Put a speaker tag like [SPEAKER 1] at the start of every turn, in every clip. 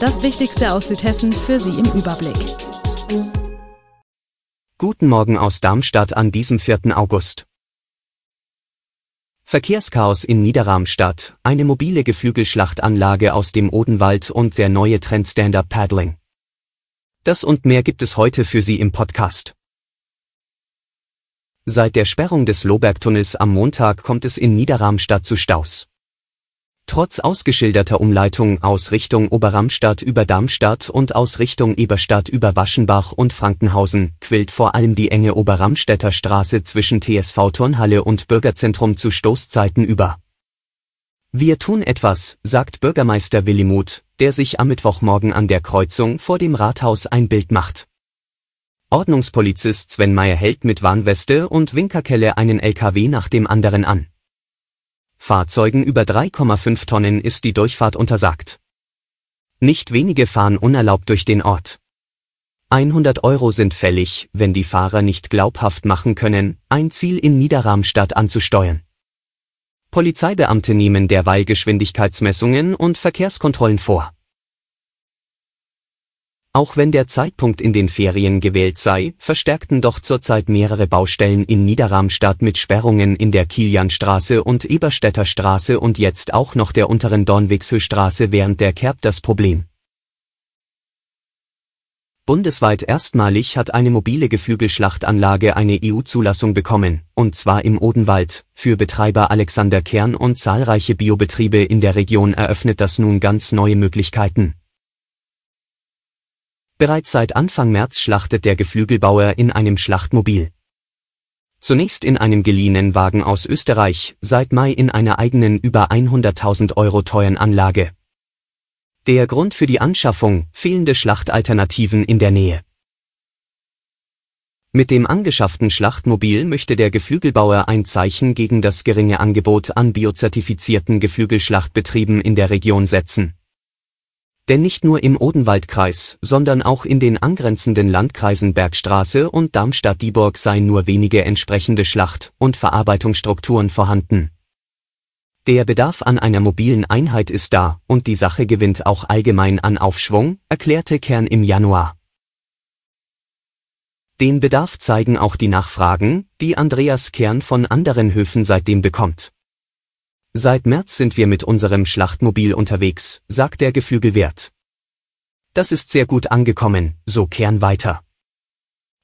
[SPEAKER 1] Das Wichtigste aus Südhessen für Sie im Überblick.
[SPEAKER 2] Guten Morgen aus Darmstadt an diesem 4. August. Verkehrschaos in Niederramstadt, eine mobile Geflügelschlachtanlage aus dem Odenwald und der neue Trend Stand-Up Paddling. Das und mehr gibt es heute für Sie im Podcast. Seit der Sperrung des Lohbergtunnels am Montag kommt es in Niederramstadt zu Staus. Trotz ausgeschilderter Umleitung aus Richtung Oberramstadt über Darmstadt und aus Richtung Eberstadt über Waschenbach und Frankenhausen quillt vor allem die enge Oberramstädter Straße zwischen TSV Turnhalle und Bürgerzentrum zu Stoßzeiten über. Wir tun etwas, sagt Bürgermeister Willimuth, der sich am Mittwochmorgen an der Kreuzung vor dem Rathaus ein Bild macht. Ordnungspolizist Sven Meyer hält mit Warnweste und Winkerkelle einen LKW nach dem anderen an. Fahrzeugen über 3,5 Tonnen ist die Durchfahrt untersagt. Nicht wenige fahren unerlaubt durch den Ort. 100 Euro sind fällig, wenn die Fahrer nicht glaubhaft machen können, ein Ziel in Niederramstadt anzusteuern. Polizeibeamte nehmen derweil Geschwindigkeitsmessungen und Verkehrskontrollen vor. Auch wenn der Zeitpunkt in den Ferien gewählt sei, verstärkten doch zurzeit mehrere Baustellen in Niederramstadt mit Sperrungen in der Kilianstraße und Eberstädter Straße und jetzt auch noch der unteren Dornwigshöchstraße während der Kerb das Problem. Bundesweit erstmalig hat eine mobile Geflügelschlachtanlage eine EU-Zulassung bekommen, und zwar im Odenwald. Für Betreiber Alexander Kern und zahlreiche Biobetriebe in der Region eröffnet das nun ganz neue Möglichkeiten. Bereits seit Anfang März schlachtet der Geflügelbauer in einem Schlachtmobil. Zunächst in einem geliehenen Wagen aus Österreich, seit Mai in einer eigenen über 100.000 Euro teuren Anlage. Der Grund für die Anschaffung, fehlende Schlachtalternativen in der Nähe. Mit dem angeschafften Schlachtmobil möchte der Geflügelbauer ein Zeichen gegen das geringe Angebot an biozertifizierten Geflügelschlachtbetrieben in der Region setzen. Denn nicht nur im Odenwaldkreis, sondern auch in den angrenzenden Landkreisen Bergstraße und Darmstadt-Dieburg seien nur wenige entsprechende Schlacht- und Verarbeitungsstrukturen vorhanden. Der Bedarf an einer mobilen Einheit ist da und die Sache gewinnt auch allgemein an Aufschwung, erklärte Kern im Januar. Den Bedarf zeigen auch die Nachfragen, die Andreas Kern von anderen Höfen seitdem bekommt. Seit März sind wir mit unserem Schlachtmobil unterwegs, sagt der Geflügelwirt. Das ist sehr gut angekommen, so Kern weiter.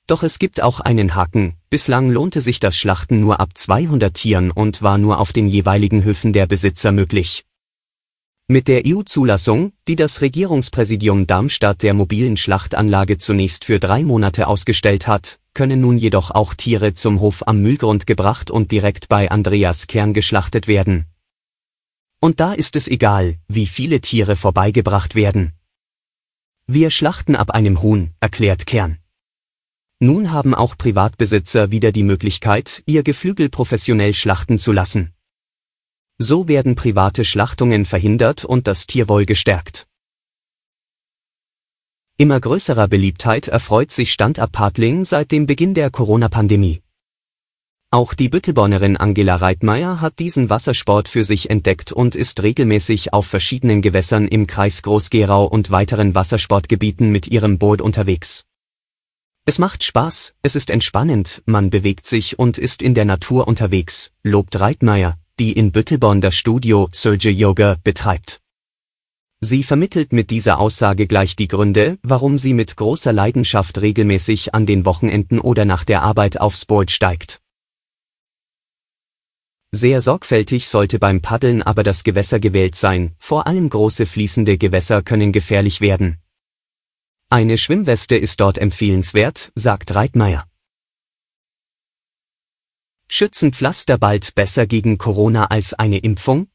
[SPEAKER 2] Doch es gibt auch einen Haken, bislang lohnte sich das Schlachten nur ab 200 Tieren und war nur auf den jeweiligen Höfen der Besitzer möglich. Mit der EU-Zulassung, die das Regierungspräsidium Darmstadt der mobilen Schlachtanlage zunächst für drei Monate ausgestellt hat, können nun jedoch auch Tiere zum Hof am Mühlgrund gebracht und direkt bei Andreas Kern geschlachtet werden. Und da ist es egal, wie viele Tiere vorbeigebracht werden. Wir schlachten ab einem Huhn, erklärt Kern. Nun haben auch Privatbesitzer wieder die Möglichkeit, ihr Geflügel professionell schlachten zu lassen. So werden private Schlachtungen verhindert und das Tierwohl gestärkt. Immer größerer Beliebtheit erfreut sich Stand-up Paddling seit dem Beginn der Corona-Pandemie. Auch die Büttelbornerin Angela Reitmeier hat diesen Wassersport für sich entdeckt und ist regelmäßig auf verschiedenen Gewässern im Kreis Groß-Gerau und weiteren Wassersportgebieten mit ihrem Boot unterwegs. Es macht Spaß, es ist entspannend, man bewegt sich und ist in der Natur unterwegs, lobt Reitmeier, die in Büttelborn das Studio Surge Yoga betreibt. Sie vermittelt mit dieser Aussage gleich die Gründe, warum sie mit großer Leidenschaft regelmäßig an den Wochenenden oder nach der Arbeit aufs Boot steigt. Sehr sorgfältig sollte beim Paddeln aber das Gewässer gewählt sein, vor allem große fließende Gewässer können gefährlich werden. Eine Schwimmweste ist dort empfehlenswert, sagt Reitmeier. Schützen Pflaster bald besser gegen Corona als eine Impfung?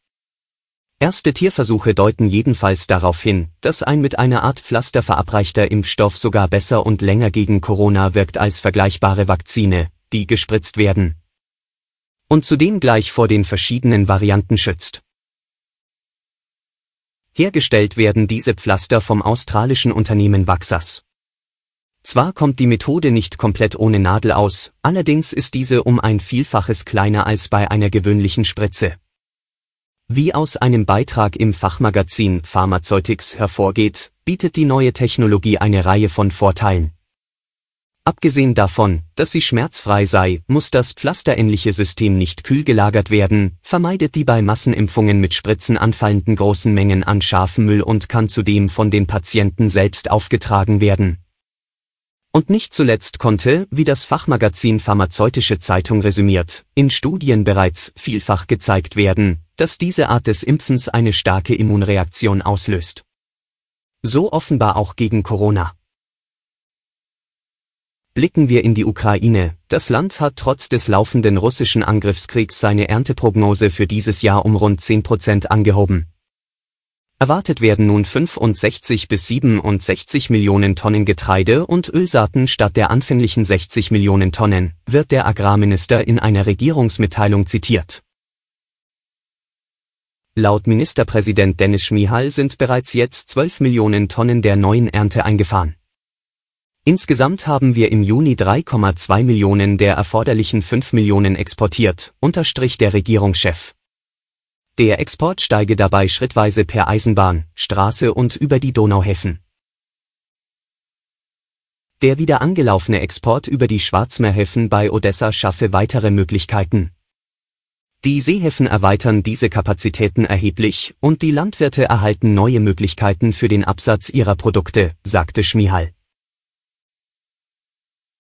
[SPEAKER 2] Erste Tierversuche deuten jedenfalls darauf hin, dass ein mit einer Art Pflaster verabreichter Impfstoff sogar besser und länger gegen Corona wirkt als vergleichbare Vakzine, die gespritzt werden. Und zudem gleich vor den verschiedenen Varianten schützt. Hergestellt werden diese Pflaster vom australischen Unternehmen Vaxas. Zwar kommt die Methode nicht komplett ohne Nadel aus, allerdings ist diese um ein Vielfaches kleiner als bei einer gewöhnlichen Spritze. Wie aus einem Beitrag im Fachmagazin Pharmaceutics hervorgeht, bietet die neue Technologie eine Reihe von Vorteilen. Abgesehen davon, dass sie schmerzfrei sei, muss das pflasterähnliche System nicht kühl gelagert werden, vermeidet die bei Massenimpfungen mit Spritzen anfallenden großen Mengen an scharfem Müll und kann zudem von den Patienten selbst aufgetragen werden. Und nicht zuletzt konnte, wie das Fachmagazin Pharmazeutische Zeitung resümiert, in Studien bereits vielfach gezeigt werden, dass diese Art des Impfens eine starke Immunreaktion auslöst. So offenbar auch gegen Corona. Blicken wir in die Ukraine. Das Land hat trotz des laufenden russischen Angriffskriegs seine Ernteprognose für dieses Jahr um rund 10 Prozent angehoben. Erwartet werden nun 65 bis 67 Millionen Tonnen Getreide und Ölsaaten statt der anfänglichen 60 Millionen Tonnen, wird der Agrarminister in einer Regierungsmitteilung zitiert. Laut Ministerpräsident Dennis Schmihal sind bereits jetzt 12 Millionen Tonnen der neuen Ernte eingefahren. Insgesamt haben wir im Juni 3,2 Millionen der erforderlichen 5 Millionen exportiert, unterstrich der Regierungschef. Der Export steige dabei schrittweise per Eisenbahn, Straße und über die Donauhäfen. Der wieder angelaufene Export über die Schwarzmeerhäfen bei Odessa schaffe weitere Möglichkeiten. Die Seehäfen erweitern diese Kapazitäten erheblich und die Landwirte erhalten neue Möglichkeiten für den Absatz ihrer Produkte, sagte Schmihal.